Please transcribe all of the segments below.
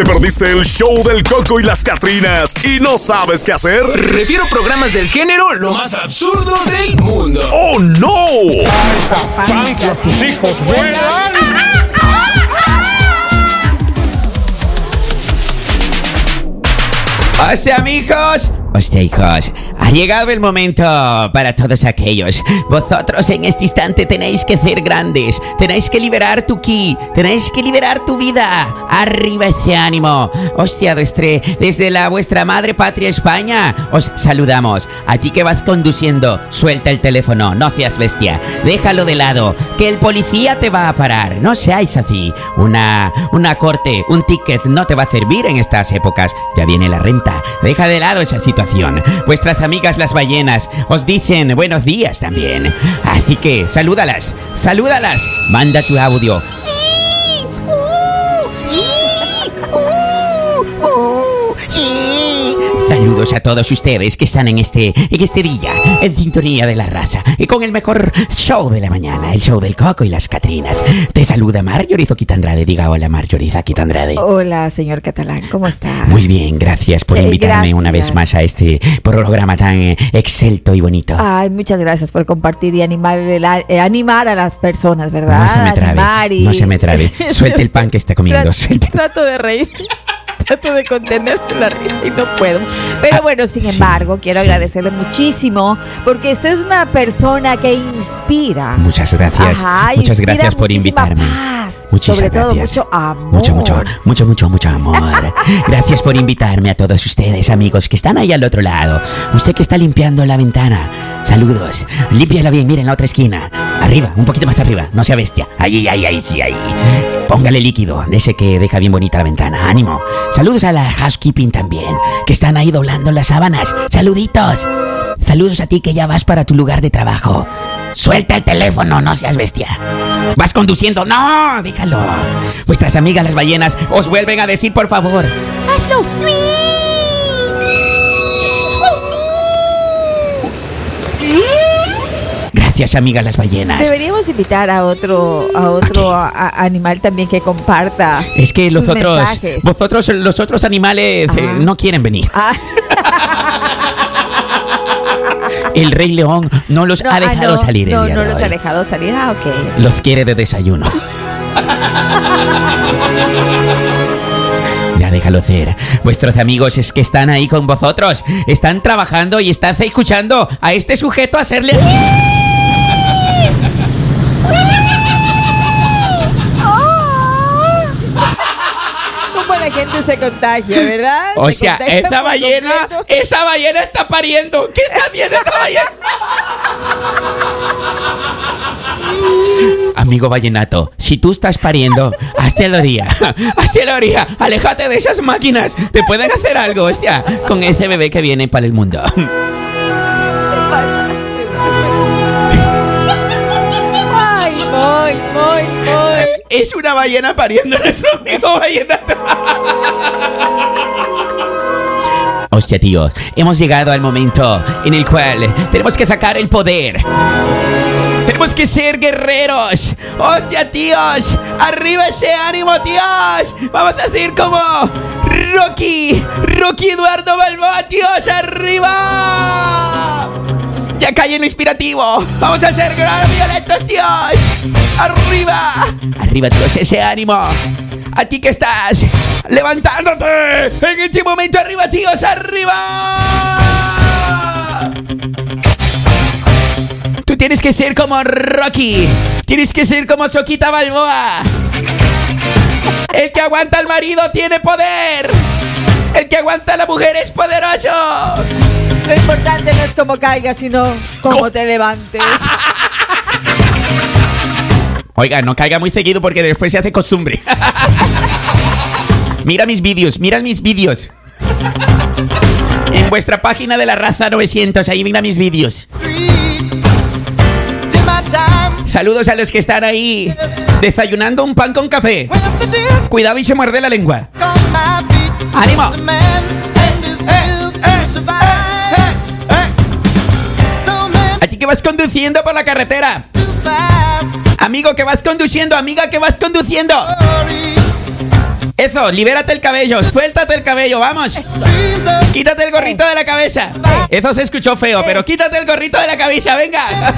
¿Te perdiste el show del Coco y las Catrinas y no sabes qué hacer? Refiero programas del género lo más absurdo del mundo. ¡Oh, no! tus hijos vuelan! Amigos. Hostia, hijos. Ha llegado el momento para todos aquellos. Vosotros en este instante tenéis que ser grandes. Tenéis que liberar tu ki. Tenéis que liberar tu vida. Arriba ese ánimo. Hostia, desde, desde la vuestra madre patria España. Os saludamos. A ti que vas conduciendo, suelta el teléfono. No seas bestia. Déjalo de lado. Que el policía te va a parar. No seáis así. Una, una corte, un ticket no te va a servir en estas épocas. Ya viene la renta. Deja de lado esa Vuestras amigas las ballenas os dicen buenos días también. Así que salúdalas, salúdalas. Manda tu audio. Saludos a todos ustedes que están en este, en este día, en sintonía de la raza, y con el mejor show de la mañana, el show del Coco y las Catrinas. Te saluda Marjorie Zoquitandrade. Diga hola, Marjorie Zoquitandrade. Hola, señor Catalán, ¿cómo está? Muy bien, gracias por Eh, invitarme una vez gracias. más a este programa tan eh, excelto y bonito. Ay, muchas gracias por compartir y animar, el eh, animar a las personas, ¿verdad? No se me trabe, y- no se me trabe. Suelte el pan que está comiendo, Trato, trato de reír. Trato de contener la risa y no puedo. Pero Ah, bueno, sin embargo, quiero agradecerle muchísimo porque usted es una persona que inspira. Muchas gracias. Ajá, Muchas gracias por invitarme. paz, Muchísimas sobre todo gracias. mucho amor. Mucho, mucho, mucho, mucho, mucho amor. Gracias por invitarme a todos ustedes, amigos, que están ahí al otro lado. Usted que está limpiando la ventana. Saludos. Límpiala bien, miren la otra esquina. Arriba, un poquito más arriba. No sea bestia. Ahí, ahí, ahí, sí, ahí. Póngale líquido, de ese que deja bien bonita la ventana. Ánimo. Saludos a la housekeeping también, que están ahí doblando las sábanas. Saluditos. Saludos a ti que ya vas para tu lugar de trabajo. Suelta el teléfono, no seas bestia. Vas conduciendo, no, déjalo. Vuestras amigas las ballenas os vuelven a decir, por favor. Hazlo. Gracias, amigas las ballenas. Deberíamos invitar a otro, a otro a- a- animal también que comparta. Es que los sus otros, mensajes. vosotros, los otros animales eh, Ajá. no quieren venir. Ah, El Rey León no los no, ha ah, dejado no, salir el No, día no de los hoy. ha dejado salir. Ah, ok. Los quiere de desayuno. Ya déjalo ser. Vuestros amigos es que están ahí con vosotros. Están trabajando y están escuchando a este sujeto hacerle así. Cómo la gente se contagia, ¿verdad? O Se sea, esa ballena, completo. esa ballena está pariendo. ¿Qué está haciendo esa ballena? Amigo vallenato, si tú estás pariendo, hazte la orilla, hazte la orilla, aléjate de esas máquinas, te pueden hacer algo, hostia, con ese bebé que viene para el mundo. Es una ballena pariendo a nuestro amigo vallenato. Hostia, tíos, hemos llegado al momento en el cual tenemos que sacar el poder. Tenemos que ser guerreros. Hostia, tíos. Arriba ese ánimo, tíos. Vamos a ser como Rocky. Rocky Eduardo Balboa, tíos. Arriba. Ya cae inspirativo. Vamos a ser grandes violentos, tíos. Arriba. Arriba, tíos, ese ánimo. A ti que estás levantándote en este momento. Arriba, tíos. Arriba. Tú tienes que ser como Rocky. Tienes que ser como Soquita Balboa. El que aguanta al marido tiene poder. El que aguanta a la mujer es poderoso. Lo importante no es cómo caigas, sino cómo ¿Cómo? te levantes. Oiga, no caiga muy seguido porque después se hace costumbre. mira mis vídeos, mira mis vídeos. En vuestra página de la raza 900, ahí mira mis vídeos. Saludos a los que están ahí desayunando un pan con café. Cuidado y se muerde la lengua. ¡Ánimo! A ti que vas conduciendo por la carretera. Amigo que vas conduciendo, amiga que vas conduciendo. Eso, libérate el cabello, suéltate el cabello, vamos. Quítate el gorrito de la cabeza. Eso se escuchó feo, pero quítate el gorrito de la cabeza, venga.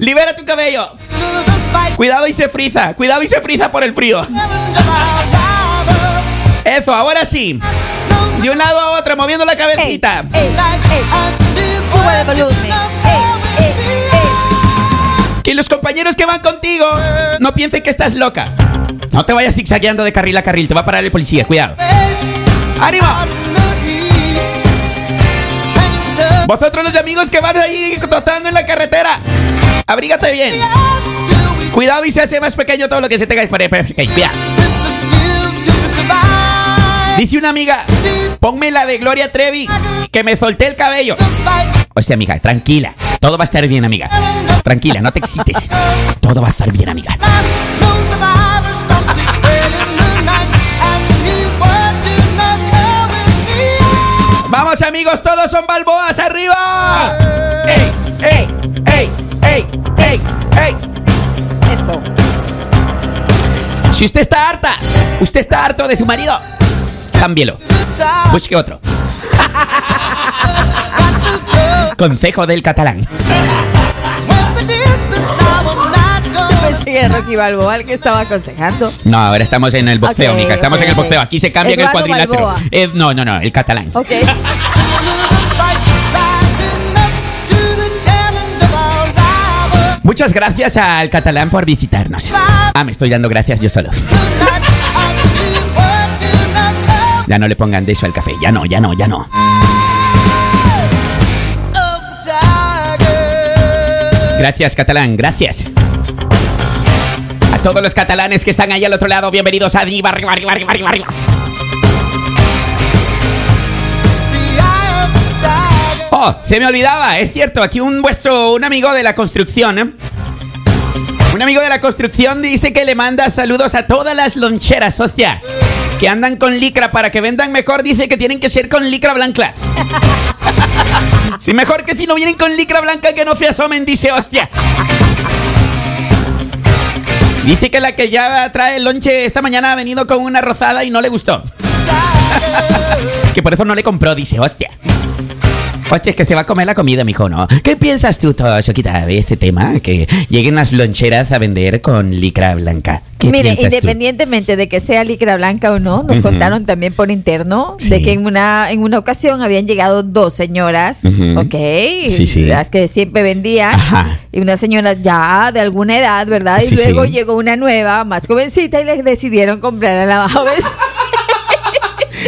Libera tu cabello. Cuidado y se friza, cuidado y se friza por el frío. Eso, ahora sí. De un lado a otro, moviendo la cabecita. Ey, ey, Sube el volumen. Ey, ey, ey. Que los compañeros que van contigo no piensen que estás loca. No te vayas zigzagueando de carril a carril, te va a parar el policía, cuidado. ¡Ánimo! Vosotros los amigos que van ahí trotando en la carretera, abrígate bien. Cuidado y se hace más pequeño todo lo que se tenga. Cuidado. Dice una amiga, ponme la de Gloria Trevi, que me solté el cabello. O sea, amiga, tranquila. Todo va a estar bien, amiga. Tranquila, no te excites. Todo va a estar bien, amiga. Vamos, amigos, todos son balboas arriba. ¡Ey, ey, ey, ey, ey, ey! Eso. Si usted está harta, usted está harto de su marido, cámbielo. Busque otro. Consejo del catalán. Pensé que era Rocky Balboa el que estaba aconsejando. No, ahora estamos en el boxeo, Ok, amiga. Estamos en el boxeo. Aquí se cambia en el cuadrilátero. Eh, no, no, no, el catalán. Ok. Muchas gracias al catalán por visitarnos. Ah, me estoy dando gracias yo solo. Ya no le pongan de eso al café. Ya no, ya no, ya no. Gracias, catalán, gracias. A todos los catalanes que están ahí al otro lado, bienvenidos a arriba, arriba, arriba, arriba, arriba, arriba. Oh, se me olvidaba, es cierto, aquí un vuestro, un amigo de la construcción, ¿eh? Un amigo de la construcción dice que le manda saludos a todas las loncheras, hostia. Que andan con licra para que vendan mejor, dice que tienen que ser con licra blanca. Sí, mejor que si no vienen con licra blanca que no se asomen, dice hostia. Dice que la que ya trae el lonche esta mañana ha venido con una rozada y no le gustó. Que por eso no le compró, dice, hostia. Hostia, es que se va a comer la comida, mijo, ¿no? ¿Qué piensas tú, Choquita, de este tema? Que lleguen las loncheras a vender con licra blanca. ¿Qué Mire, tú? independientemente de que sea licra blanca o no, nos contaron también por interno Sí. de que en una, en una ocasión habían llegado dos señoras, Ujú. ok, Sí, sí. las que siempre vendían, Ajá. y una señora ya de alguna edad, ¿verdad? Y luego llegó una nueva, más jovencita, y les decidieron comprar a la vez.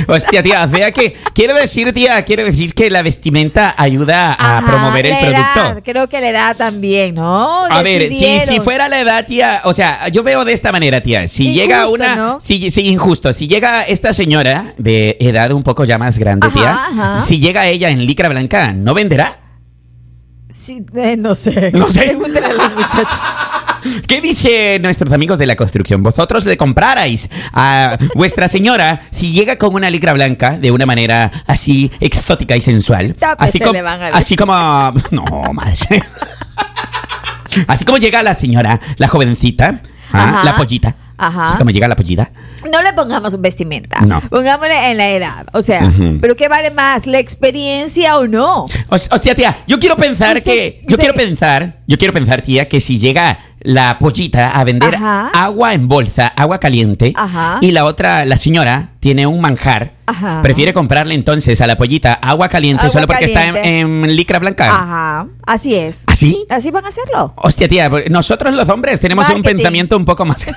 Hostia, tía, o sea que quiero decir, tía, quiero decir que la vestimenta ayuda a Ajá, promover el la producto. edad, creo que la edad también, ¿no? A ver, si, Decidieron. si fuera la edad, tía, o sea, yo veo de esta manera, tía. Si Injusto, llega una. ¿no? Si, si- injusto. Si llega esta señora de edad un poco ya más grande, Ajá, tía. ajá. Si llega ella en licra blanca, ¿no venderá? Sí, eh, no sé. No sé. Pregúntale a los muchachos. ¿Qué dice nuestros amigos de la construcción? ¿Vosotros le comprarais a vuestra señora si llega con una licra blanca de una manera así exótica y sensual? Tápese, así como, le van a ver. así como, no, madre. Así como llega la señora, la jovencita, ¿ah? La pollita. Ajá. Así como llega la pollita. No le pongamos vestimenta. No. Pongámosle en la edad. O sea. ¿pero qué vale más? ¿La experiencia o no? Hos- Hostia, tía, yo quiero pensar que. Yo quiero pensar. Yo quiero pensar, tía, que si llega la pollita a vender Ajá. agua en bolsa, agua caliente, Ajá. y la otra, la señora, tiene un manjar, Ajá. prefiere comprarle entonces a la pollita agua caliente Agua solo porque está en, licra blanca. Ajá. Así es. ¿Así? Así van a hacerlo. Hostia, tía, porque nosotros los hombres tenemos un Marketing. pensamiento un poco más.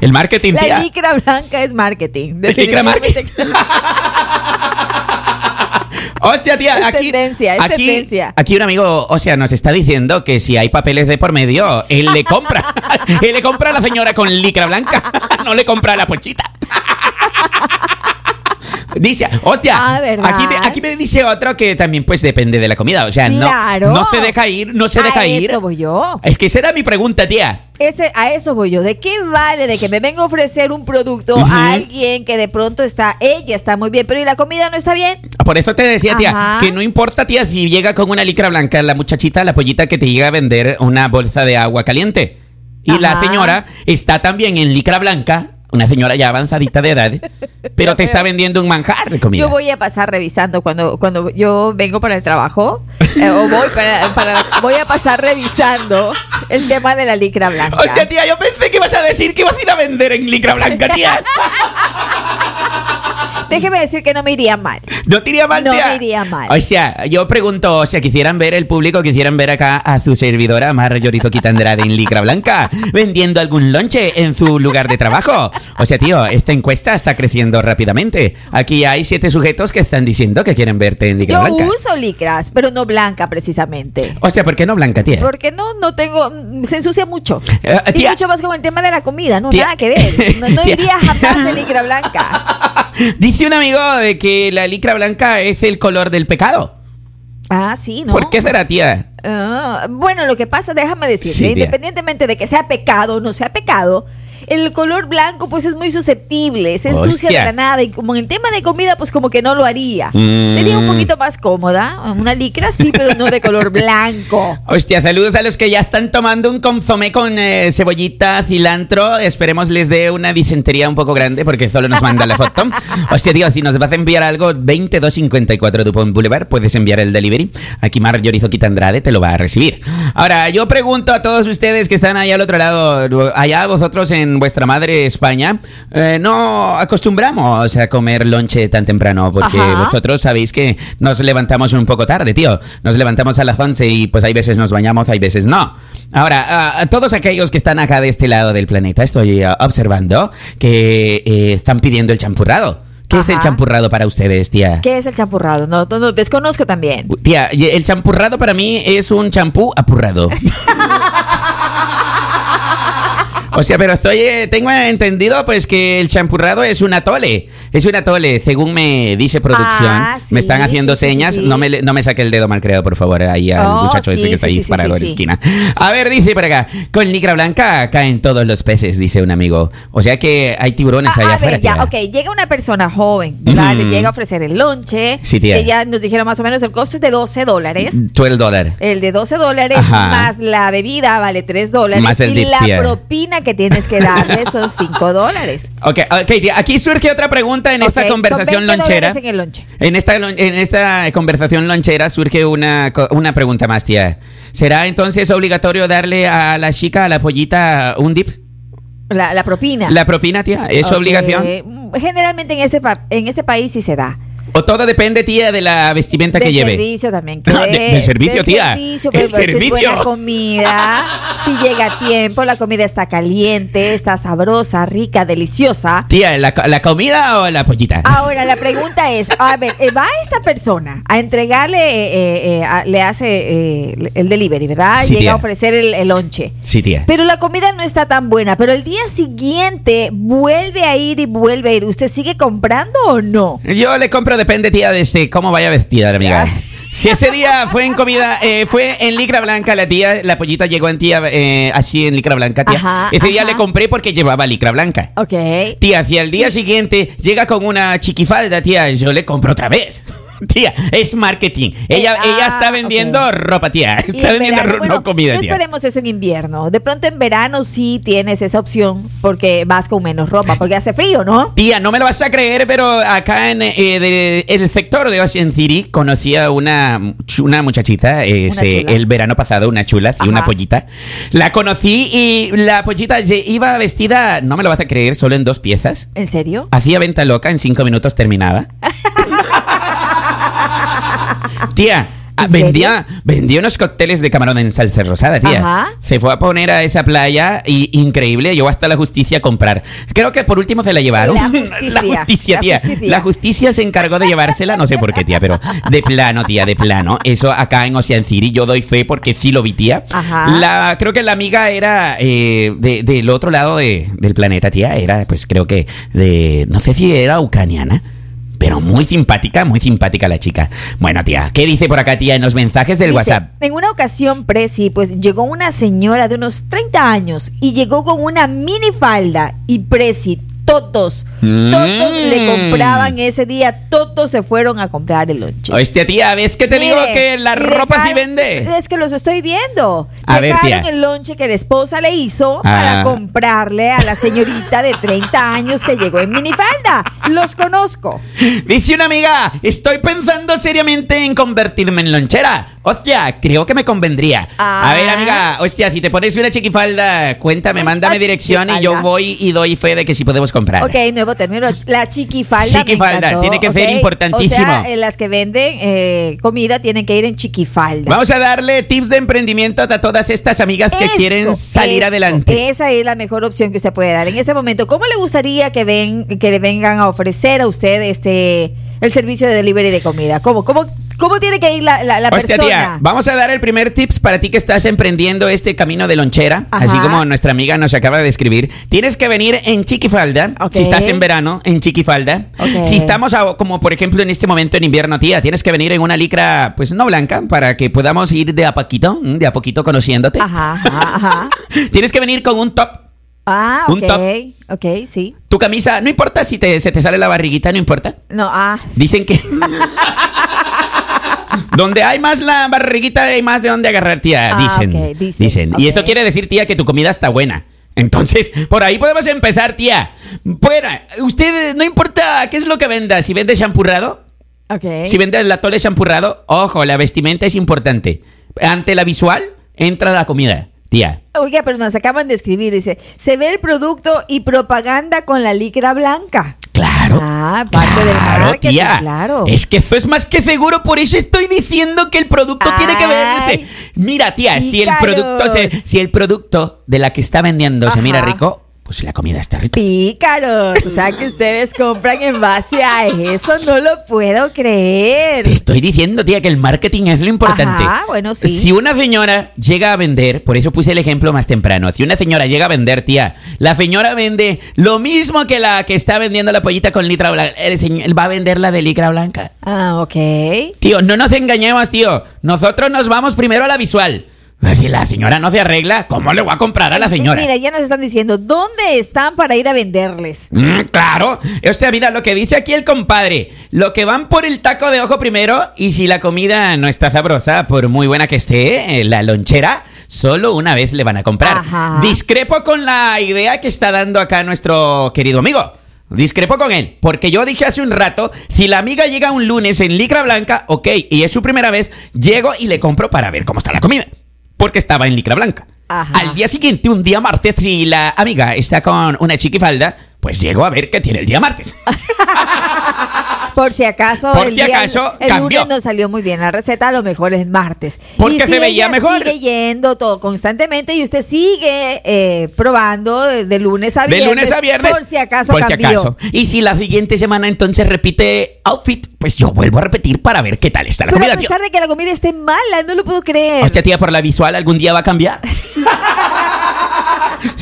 El marketing, La tía. licra blanca es marketing. Licra Definitivamente. Hostia, tía, Es aquí, tendencia, es aquí, tendencia. aquí un amigo, o sea, nos está diciendo que si hay papeles de por medio, él le compra. él le compra a la señora con licra blanca, no le compra a la pochita. Dice, hostia, Ah, aquí, me, aquí me dice otro que también pues depende de la comida, o sea, Claro. no, no se deja ir, no se A deja ir. eso voy yo. Es que esa era mi pregunta, tía. Ese, a eso voy yo. ¿De qué vale de que me venga a ofrecer un producto a alguien que de pronto está, ella está muy bien, pero ¿y la comida no está bien? Por eso te decía, tía, Ajá. que no importa, tía, si llega con una licra blanca la muchachita, la pollita que te llega a vender una bolsa de agua caliente. Y la señora está también en licra blanca, una señora ya avanzadita de edad, pero te está vendiendo un manjar de comida. Yo voy a pasar revisando cuando, cuando yo vengo para el trabajo eh, o voy para, para- voy a pasar revisando el tema de la licra blanca. Hostia, tía, yo pensé que ibas a decir que ibas a ir a vender en licra blanca, tía. Déjeme decir que no me iría mal. No te iría mal, No tía. me iría mal. O sea, yo pregunto, o sea, quisieran ver el público, quisieran ver acá a su servidora, Mar Llorizo Andrade en licra blanca, vendiendo algún lonche en su lugar de trabajo. O sea, tío, esta encuesta está creciendo rápidamente. Aquí hay siete sujetos que están diciendo que quieren verte en licra Yo blanca. uso licras, pero no blanca precisamente. O sea, ¿por qué no blanca, tía? Porque no, no tengo, mm, se ensucia mucho. Eh, y tía- mucho más con el tema de la comida, no, Tía- nada que ver. No, no Tía- iría jamás en licra blanca. Dice un amigo de que la licra blanca es el color del pecado. Ah, sí, ¿no? ¿Por qué será, tía? Ah, bueno, lo que pasa, déjame decirte, Sí, independientemente de que sea pecado o no sea pecado, el color blanco pues es muy susceptible, se ensucia de la nada y como en el tema de comida pues como que no lo haría. Mm. Sería un poquito más cómoda, una licra sí, pero no de color blanco. Hostia, saludos a los que ya están tomando un consomé con eh, cebollita, cilantro. Esperemos les dé una disentería un poco grande porque solo nos manda la foto. Hostia, tío, si nos vas a enviar algo, 2254 Dupont Boulevard, puedes enviar el delivery. Aquí Mar Llorizo Quita Andrade te lo va a recibir. Ahora, yo pregunto a todos ustedes que están allá al otro lado, allá vosotros en vuestra madre España, eh, no acostumbramos a comer lonche tan temprano porque Ajá. vosotros sabéis que nos levantamos un poco tarde, tío. Nos levantamos a las 11 y pues hay veces nos bañamos, hay veces no. Ahora, a, a todos aquellos que están acá de este lado del planeta, estoy ah, observando que eh, están pidiendo el champurrado. ¿Qué es el Ajá. champurrado para ustedes, tía? ¿Qué es el champurrado? No, no, no, desconozco también. Tía, el champurrado para mí es un champú apurrado. O sea, pero estoy, eh, tengo entendido pues que el champurrado es un atole. Es un atole, según me dice producción. Ah, sí, me están haciendo sí, sí, señas. No, me, no me saque el dedo mal creado, por favor, ahí al Oh, muchacho ese que está ahí parado en la esquina. A ver, dice por acá, con licra blanca caen todos los peces, dice un amigo. O sea que hay tiburones Ah, allá a afuera. ver, ya, ok, llega una persona joven, ¿verdad? Le llega a ofrecer el lonche. Sí, tía. Que ya nos dijeron más o menos el costo es de 12 dólares. 12 dólares. El de 12 dólares Ajá. más la bebida vale 3 dólares. Más el y dip, la tía. propina que tienes que darle son 5 dólares. Ok, ok, tía, aquí surge otra pregunta en esta Ok, son conversación 20 lonchera. en el lonche. En esta, en esta conversación lonchera surge una, una pregunta más, tía. ¿Será entonces obligatorio darle a la chica, a la pollita, un dip? La, la propina. ¿La propina, tía? ¿Es obligación? Mm, Generalmente en este, pa- en este país sí se da. ¿O todo depende, tía, de la vestimenta que del lleve? servicio también. Ah, de- del servicio, Del tía. servicio, El servicio. buena comida, si llega a tiempo, la comida está caliente, está sabrosa, rica, deliciosa. Tía, ¿la, ¿la comida o la pollita? Ahora, la pregunta es, a ver, eh, va esta persona a entregarle, eh, eh, eh, a- le hace eh, el delivery, ¿verdad? Sí, Llega tía. a ofrecer el, el lonche. Sí, tía. Pero la comida no está tan buena, pero el día siguiente vuelve a ir y vuelve a ir. ¿Usted sigue comprando o no? Yo le compro, depende, tía, de este, cómo vaya vestida la amiga. Si ese día fue en comida, eh, fue en licra blanca, la tía, la pollita llegó en tía, eh, así en licra blanca, tía. Ajá, ese día ajá. le compré porque llevaba licra blanca. Ok. Tía, si al día siguiente llega con una chiquifalda, tía, yo le compro otra vez. Tía, es marketing. Ella, Eh, ella ah, está vendiendo ropa, tía. Está en vendiendo verano, bueno, no comida, no tía. esperemos eso en invierno. De pronto en verano sí tienes esa opción porque vas con menos ropa, porque hace frío, ¿no? Tía, no me lo vas a creer, pero acá en eh, de- el sector de Ocean City conocí a una, una muchachita eh, Una se- chula. el verano pasado, una chula, sí, una pollita. La conocí y la pollita iba vestida, no me lo vas a creer, solo en dos piezas. ¿En serio? Hacía venta loca, en cinco minutos terminaba. Tía, ah, vendía, vendía unos cócteles de camarón en salsa rosada, tía. Ajá. Se fue a poner a esa playa y increíble, llegó hasta la justicia a comprar. Creo que por último se la llevaron. La justicia, la justicia, la tía. justicia. La justicia se encargó de llevársela, no sé por qué, tía, pero de plano, tía, de plano. Eso acá en Ocean City, yo doy fe porque sí lo vi, tía. Ajá. La, creo que la amiga era eh, de- del otro lado de- del planeta, tía. Era, pues creo que de. No sé si era ucraniana. Muy simpática, muy simpática la chica. Bueno, tía, ¿qué dice por acá, tía, en los mensajes del Dice, WhatsApp? En una ocasión, Presi, pues llegó una señora de unos 30 años y llegó con una mini falda y Presi, todos, Mm. todos le compraban ese día, todos se fueron a comprar el lonche. Hostia, tía, ¿ves que te digo que la ropa sí dejaron- vende? Es que los estoy viendo. A ver, dejaron tía. el lonche que la esposa le hizo Ah. para comprarle a la señorita de 30 años que llegó en minifalda. Los conozco. Dice una amiga, estoy pensando seriamente en convertirme en lonchera. Hostia, creo que me convendría. Ah. A ver, amiga, hostia, si te pones una chiquifalda, cuéntame, mándame dirección y yo voy y doy fe de que sí podemos comprar. Ok, nuevo término. La chiquifalda. me Chiquifalda, encantó, tiene que ser importantísimo. O sea, eh, las que venden eh, comida tienen que ir en chiquifalda. Vamos a darle tips de emprendimiento a todas estas amigas que quieren salir eso. adelante. Esa es la mejor opción que usted puede dar en ese momento. ¿Cómo le gustaría que ven que le vengan a ofrecer a usted este el servicio de delivery de comida? ¿Cómo cómo cómo tiene que ir la, la, la Hostia, persona? tía, vamos a dar el primer tips para ti que estás emprendiendo este camino de lonchera, Ajá. así como nuestra amiga nos acaba de describir. Tienes que venir en chiquifalda, Ok. si estás en verano, en chiquifalda. Ok. Si estamos a- como por ejemplo en este momento en invierno, tía, tienes que venir en una licra, pues no blanca, para que podamos ir de a poquito, mm, de a poquito conociéndote. Ajá, ajá, ajá. Tienes que venir con un top. Ah, Un ok. top. Ok, sí. Tu camisa, no importa si te, se te sale la barriguita, no importa. No, ah. Dicen que. donde hay más la barriguita, hay más de dónde agarrar, tía. Ah, dicen. ok, dicen, Y esto quiere decir, tía, que tu comida está buena. Entonces, por ahí podemos empezar, tía. Bueno, usted, no importa qué es lo que venda, si vende champurrado, Ok. si vende el atole champurrado, ojo, la vestimenta es importante. Ante la visual, entra la comida, tía. Oiga, pero nos acaban de escribir, dice, se ve el producto y propaganda con la licra blanca. Claro. Ah, parte del marketing, tía. claro. Es que eso es más que seguro, por eso estoy diciendo que el producto tiene que verse. Mira, tía, si el producto se- si el producto de la que está vendiendo se mira rico, pues la comida está rica. Pícaros, o sea que ustedes compran en base a eso, no lo puedo creer. Te estoy diciendo, tía, que el marketing es lo importante. Ajá, bueno, sí. Si una señora llega a vender, por eso puse el ejemplo más temprano, si una señora llega a vender, tía, la señora vende lo mismo que la que está vendiendo la pollita con litra blanca, el señor va a vender la de licra blanca. Ah, ok. Tío, no nos engañemos, tío. Nosotros nos vamos primero a la visual. Si la señora no se arregla, ¿cómo le voy a comprar a la señora? Mira, ya nos están diciendo, ¿dónde están para ir a venderles? Mm, claro. O sea, mira, lo que dice aquí el compadre. Lo que van por el taco de ojo primero y si la comida no está sabrosa, por muy buena que esté, eh, la lonchera, solo una vez le van a comprar. Ajá. Discrepo con la idea que está dando acá nuestro querido amigo. Discrepo con él, porque yo dije hace un rato, si la amiga llega un lunes en licra blanca, ok, y es su primera vez, llego y le compro para ver cómo está la comida, porque estaba en licra blanca. Ajá. Al día siguiente, un día martes, si la amiga está con una chiquifalda, pues llego a ver qué tiene el día martes. Por si acaso, Por el, si día- acaso, el cambió. lunes no salió muy bien la receta, a lo mejor es martes. Porque Y se si veía mejor. Sigue yendo todo constantemente y usted sigue eh, probando de, de lunes a De viernes. lunes a viernes. Por si acaso Por si cambió. acaso. Y si la siguiente semana entonces repite outfit, pues yo vuelvo a repetir para ver qué tal está la Pero comida, a tío. pesar de que la comida esté mala, no lo puedo creer. Hostia, tía, por la visual algún día va a cambiar.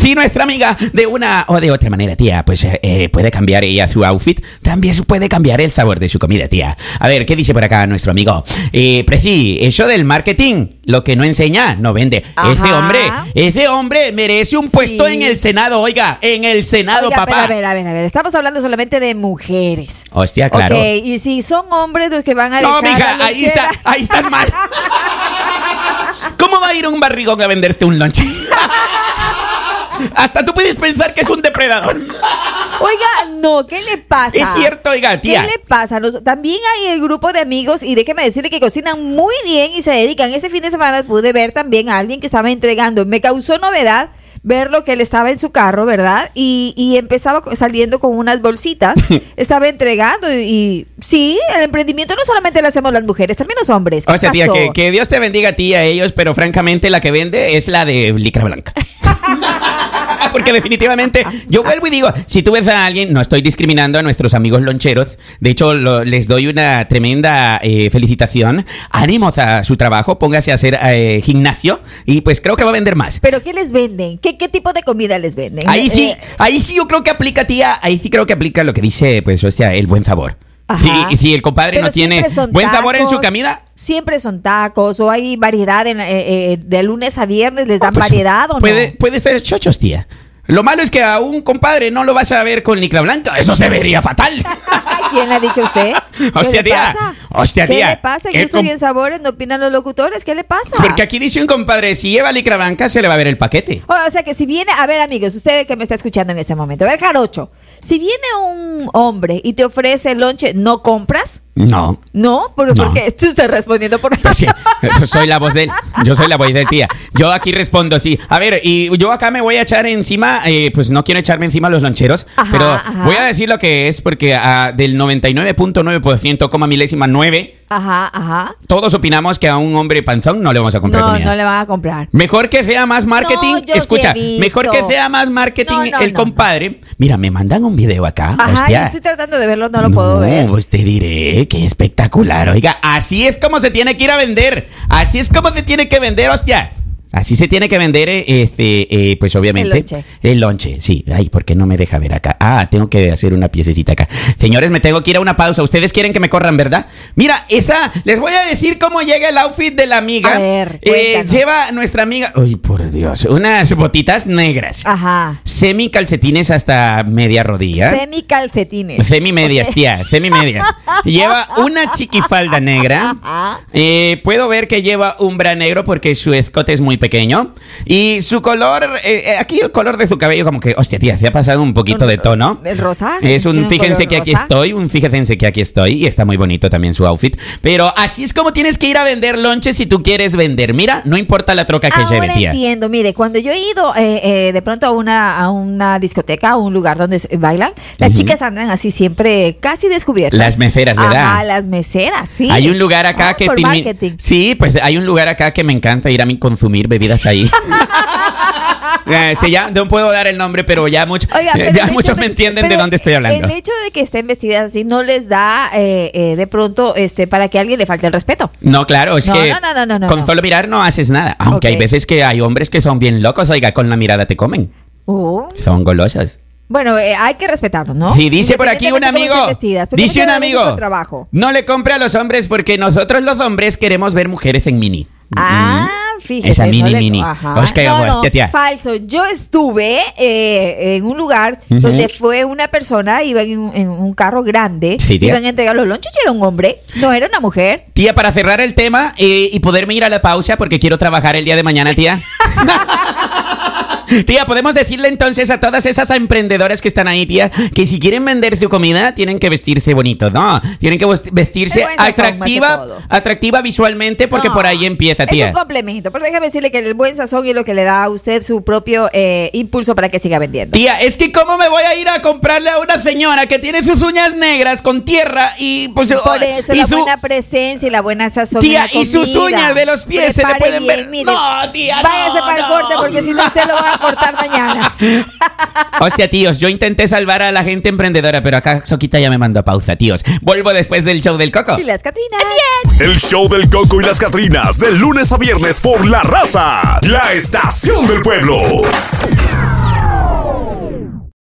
Si nuestra amiga de una o de otra manera, tía, pues eh, eh, puede cambiar ella su outfit, también puede cambiar el sabor de su comida, tía. A ver, ¿qué dice por acá nuestro amigo? Eh, Preci, eso del marketing, lo que no enseña, no vende. Ajá. Ese hombre, ese hombre merece un puesto Sí. en el Senado, oiga, en el Senado, Oiga, papá. pero a ver, a ver, a ver. Estamos hablando solamente de mujeres. Hostia, claro. Ok, y si son hombres los que van a No, mija, ahí está, ahí estás mal. ¿Cómo va a ir un barrigón a venderte un lunch? Hasta tú puedes pensar que es un depredador. Oiga, no, ¿qué le pasa? Es cierto, oiga, tía. ¿Qué le pasa? Nos- también hay el grupo de amigos y déjeme decirle que cocinan muy bien y se dedican. Ese fin de semana pude ver también a alguien que estaba entregando. Me causó novedad verlo que él estaba en su carro, ¿verdad? Y, y empezaba saliendo con unas bolsitas. estaba entregando y, y sí, el emprendimiento no solamente lo hacemos las mujeres, también los hombres. ¿Qué O sea, tía, que, que Dios te bendiga a ti y a ellos, pero francamente la que vende es la de licra blanca. Porque definitivamente, yo vuelvo y digo, si tú ves a alguien, no estoy discriminando a nuestros amigos loncheros, de hecho lo- les doy una tremenda eh, felicitación, ánimos a su trabajo, póngase a hacer eh, gimnasio y pues creo que va a vender más. ¿Pero qué les venden? ¿Qué, qué tipo de comida les venden? Ahí sí, Eh, ahí sí yo creo que aplica, tía, ahí sí creo que aplica lo que dice, pues, hostia, el buen sabor. Si, si el compadre Pero no tiene buen sabor en su comida, Siempre son tacos o hay variedad en, eh, eh, de lunes a viernes, les dan pues, variedad o puede, no. puede ser chochos, tía. Lo malo es que a un compadre no lo vas a ver con licra blanca. Eso se vería fatal. ¿Quién le ha dicho a usted? ¿Qué Hostia, le tía. pasa? Hostia, ¿Qué tía. le pasa? En El gustos y en sabores no opinan los locutores. ¿Qué le pasa? Porque aquí dice un compadre, si lleva licra blanca se le va a ver el paquete. O, o sea que si viene, a ver amigos, usted que me está escuchando en este momento, a ver Jarocho, si viene un hombre y te ofrece lonche, ¿no compras? No. No, pero No. porque tú estás respondiendo por Pues sí, pues soy la voz de él. Yo soy la voz del tía. Yo aquí respondo sí. A ver, y yo acá me voy a echar encima, eh, pues no quiero echarme encima los loncheros, Ajá, pero ajá. voy a decir lo que es porque ah, del 99.9%, coma milésima 9, Ajá, ajá. todos opinamos que a un hombre panzón no le vamos a comprar No, comida. no le van a comprar. Mejor que sea más marketing. No, yo sí Escucha, mejor que sea más marketing No, el compadre. Mira, me mandan un video acá. Ajá, hostia. yo estoy tratando de verlo, no lo puedo ver. Pues te diré, qué espectacular. Oiga, así es como se tiene que ir a vender. Así es como se tiene que vender, hostia. Así se tiene que vender, eh, este, eh, pues obviamente. El lonche. El lonche, sí. Ay, ¿por qué no me deja ver acá? Ah, tengo que hacer una piececita acá. Señores, me tengo que ir a una pausa. Ustedes quieren que me corran, ¿verdad? Mira, esa, les voy a decir cómo llega el outfit de la amiga. A ver, Eh, lleva nuestra amiga, ay, por Dios, unas botitas negras. Ajá. Semi calcetines hasta media rodilla. Semi calcetines. Semi medias, tía, semi medias. Lleva una chiquifalda negra. Eh, puedo ver que lleva un bra negro porque su escote es muy pequeño. Y su color, eh, eh, aquí el color de su cabello, como que, hostia, tía, se ha pasado un poquito de tono. ¿El rosa? Es un, ¿Tiene un fíjense que aquí estoy, un fíjense que aquí estoy. Y está muy bonito también su outfit. Pero así es como tienes que ir a vender lonches si tú quieres vender. Mira, no importa la troca que Ahora lleve, tía. entiendo, mire, cuando yo he ido eh, eh, de pronto a una, a una discoteca, a un lugar donde bailan, las chicas andan así siempre casi descubiertas. Las meseras, ¿verdad? Ajá, las meseras, sí. Hay un lugar acá Ah, que por marketing. Sí, pues hay un lugar acá que me encanta ir a mí consumir bebidas ahí. Eh, se llama- no puedo dar el nombre, pero ya, mucho- Oiga, eh, pero ya muchos de- me entienden de dónde estoy hablando. El hecho de que estén vestidas así no les da eh, eh, de pronto este para que a alguien le falte el respeto. No, claro, es No, que no, no, con solo mirar no haces nada. Aunque hay veces que hay hombres que son bien locos, oiga, con la mirada te comen. Oh. Son golosos. Bueno, eh, hay que respetarlo, ¿no? Sí, dice por aquí un amigo. Dice un amigo. trabajo. No le compre a los hombres porque nosotros los hombres queremos ver mujeres en mini. Ah, fíjese. Esa mini, le- mini. Ajá. No, no, tía. falso. Yo estuve eh, en un lugar donde fue una persona, iba en un, en un carro grande, Sí, iban a entregar los lonches y era un hombre, no era una mujer. Tía, para cerrar el tema eh, y poderme ir a la pausa porque quiero trabajar el día de mañana, tía. Tía, podemos decirle entonces a todas esas emprendedoras que están ahí, tía, que si quieren vender su comida, tienen que vestirse bonito, ¿no? Tienen que vest- vestirse atractiva, atractiva visualmente porque No, por ahí empieza, tía. Es un complemento, pero déjame decirle que el buen sazón es lo que le da a usted su propio eh, impulso para que siga vendiendo. Tía, es que cómo me voy a ir a comprarle a una señora que tiene sus uñas negras con tierra y pues Por eso y la su- buena presencia y la buena sazón. Tía, y sus uñas de los pies se le pueden ver. mire. No, tía, no, Váyase para el no. corte porque si no usted lo va a cortar mañana. Hostia, tíos, yo intenté salvar a la gente emprendedora, pero acá Soquita ya me mandó a pausa, tíos. Vuelvo después del show del coco. Y las Catrinas. El show del Coco y las Catrinas, de lunes a viernes por La Raza, la estación del pueblo.